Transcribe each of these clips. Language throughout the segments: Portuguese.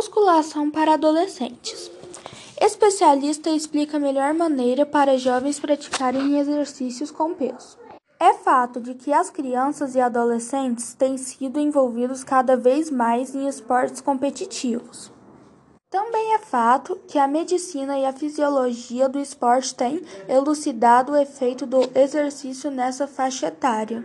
Musculação para adolescentes. Especialista explica a melhor maneira para jovens praticarem exercícios com peso. É fato de que as crianças e adolescentes têm sido envolvidos cada vez mais em esportes competitivos. Também é fato que a medicina e a fisiologia do esporte têm elucidado o efeito do exercício nessa faixa etária.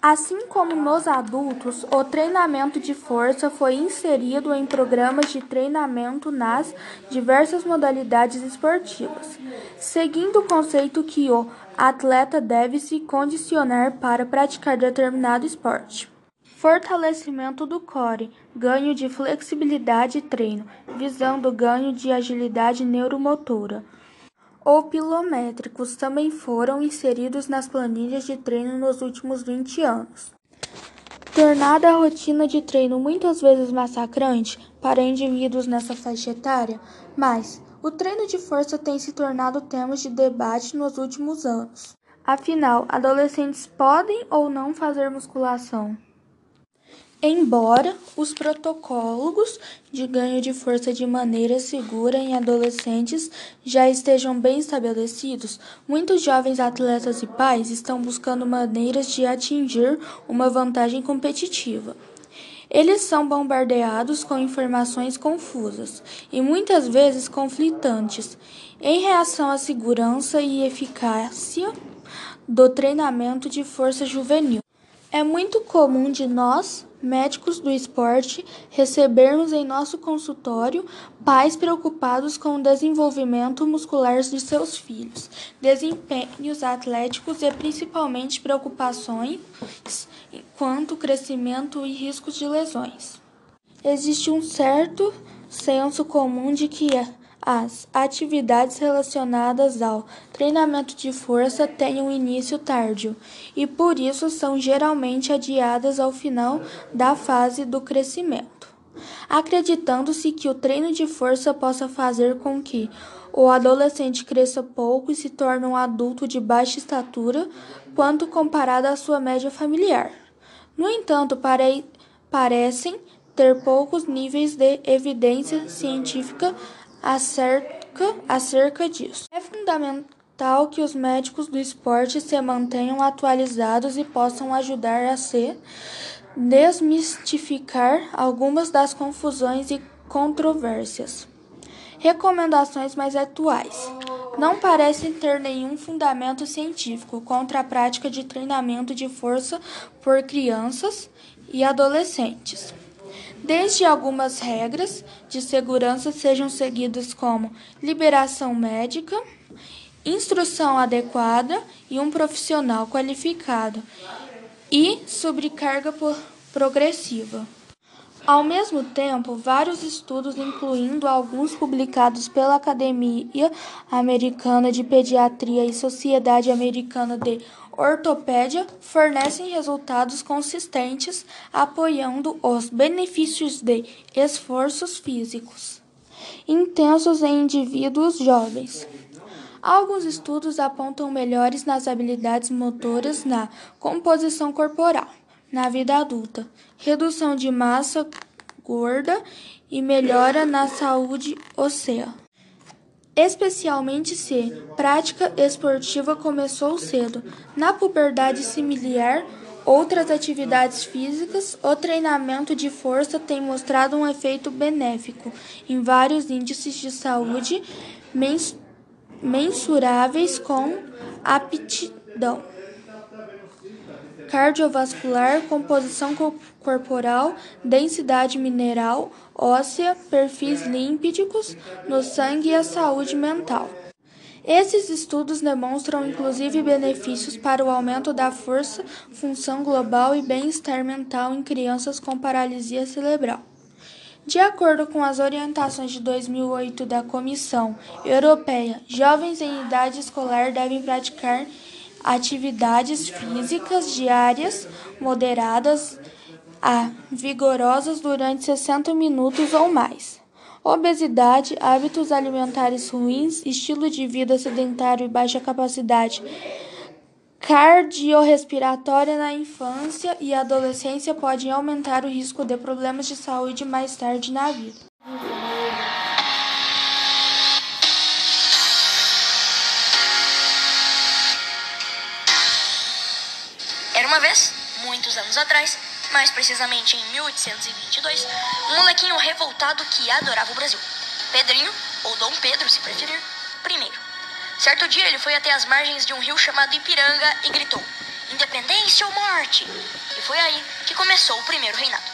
Assim como nos adultos, o treinamento de força foi inserido em programas de treinamento nas diversas modalidades esportivas, seguindo o conceito que o atleta deve se condicionar para praticar determinado esporte. Fortalecimento do core, ganho de flexibilidade e treino, visando ganho de agilidade neuromotora ou pilométricos também foram inseridos nas planilhas de treino nos últimos 20 anos. Tornada a rotina de treino muitas vezes massacrante para indivíduos nessa faixa etária, mas o treino de força tem se tornado tema de debate nos últimos anos. Afinal, adolescentes podem ou não fazer musculação? Embora os protocolos de ganho de força de maneira segura em adolescentes já estejam bem estabelecidos, muitos jovens atletas e pais estão buscando maneiras de atingir uma vantagem competitiva. Eles são bombardeados com informações confusas e muitas vezes conflitantes em reação à segurança e eficácia do treinamento de força juvenil. É muito comum de nós, médicos do esporte, recebermos em nosso consultório pais preocupados com o desenvolvimento muscular de seus filhos, desempenhos atléticos e principalmente preocupações quanto crescimento e riscos de lesões. Existe um certo senso comum de que as atividades relacionadas ao treinamento de força têm um início tardio e por isso são geralmente adiadas ao final da fase do crescimento, acreditando-se que o treino de força possa fazer com que o adolescente cresça pouco e se torne um adulto de baixa estatura quando comparado à sua média familiar. No entanto, pare parecem ter poucos níveis de evidência científica acerca, acerca disso. É fundamental que os médicos do esporte se mantenham atualizados e possam ajudar a se desmistificar algumas das confusões e controvérsias. Recomendações mais atuais. Não parecem ter nenhum fundamento científico contra a prática de treinamento de força por crianças e adolescentes desde algumas regras de segurança sejam seguidas como liberação médica, instrução adequada e um profissional qualificado e sobrecarga progressiva. Ao mesmo tempo, vários estudos, incluindo alguns publicados pela Academia Americana de Pediatria e Sociedade Americana de Ortopédia, fornecem resultados consistentes apoiando os benefícios de esforços físicos intensos em indivíduos jovens. Alguns estudos apontam melhores nas habilidades motoras na composição corporal na vida adulta, redução de massa gorda e melhora na saúde óssea. Especialmente se prática esportiva começou cedo. Na puberdade similar, outras atividades físicas, o treinamento de força tem mostrado um efeito benéfico em vários índices de saúde mensuráveis com aptidão cardiovascular, composição corporal, densidade mineral óssea, perfis límpidicos no sangue e a saúde mental. Esses estudos demonstram inclusive benefícios para o aumento da força, função global e bem-estar mental em crianças com paralisia cerebral. De acordo com as orientações de 2008 da Comissão Europeia, jovens em idade escolar devem praticar atividades físicas diárias moderadas a vigorosas durante 60 minutos ou mais. Obesidade, hábitos alimentares ruins, estilo de vida sedentário e baixa capacidade cardiorrespiratória na infância e adolescência podem aumentar o risco de problemas de saúde mais tarde na vida. Anos atrás, mais precisamente em 1822, um molequinho revoltado que adorava o Brasil. Pedrinho, ou Dom Pedro, se preferir, primeiro. Certo dia ele foi até as margens de um rio chamado Ipiranga e gritou: Independência ou morte! E foi aí que começou o primeiro reinado.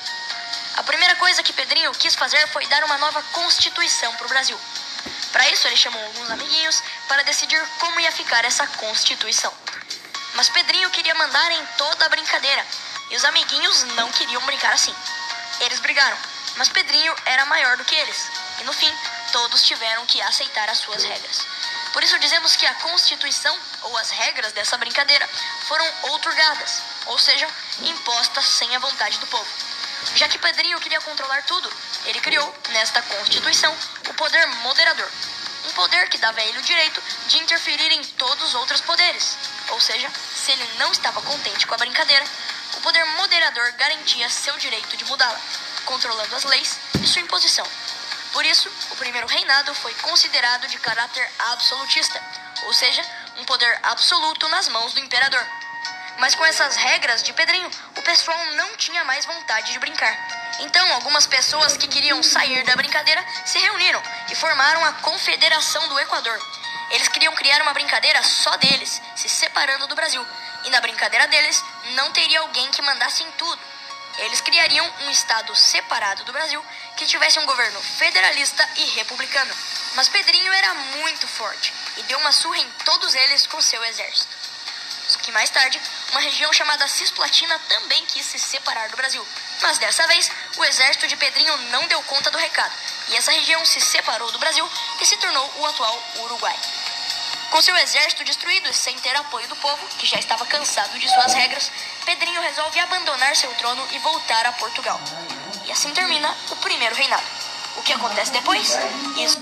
A primeira coisa que Pedrinho quis fazer foi dar uma nova constituição para o Brasil. Para isso, ele chamou alguns amiguinhos para decidir como ia ficar essa constituição. Mas Pedrinho queria mandar em toda a brincadeira e os amiguinhos não queriam brincar assim. Eles brigaram, mas Pedrinho era maior do que eles e no fim todos tiveram que aceitar as suas regras. Por isso dizemos que a Constituição, ou as regras dessa brincadeira, foram outorgadas, ou seja, impostas sem a vontade do povo. Já que Pedrinho queria controlar tudo, ele criou, nesta Constituição, o poder moderador. Um poder que dava a ele o direito de interferir em todos os outros poderes. Ou seja, se ele não estava contente com a brincadeira, poder moderador garantia seu direito de mudá-la, controlando as leis e sua imposição. Por isso, o primeiro reinado foi considerado de caráter absolutista, ou seja, um poder absoluto nas mãos do imperador. Mas com essas regras de Pedrinho, o pessoal não tinha mais vontade de brincar. Então, algumas pessoas que queriam sair da brincadeira se reuniram e formaram a Confederação do Equador. Eles queriam criar uma brincadeira só deles, se separando do Brasil. E na brincadeira deles, não teria alguém que mandasse em tudo. Eles criariam um estado separado do Brasil que tivesse um governo federalista e republicano. Mas Pedrinho era muito forte e deu uma surra em todos eles com seu exército. Só que mais tarde, uma região chamada Cisplatina também quis se separar do Brasil. Mas dessa vez, o exército de Pedrinho não deu conta do recado, e essa região se separou do Brasil e se tornou o atual Uruguai. Com seu exército destruído e sem ter apoio do povo, que já estava cansado de suas regras, Pedrinho resolve abandonar seu trono e voltar a Portugal. E assim termina o primeiro reinado. O que acontece depois? Isso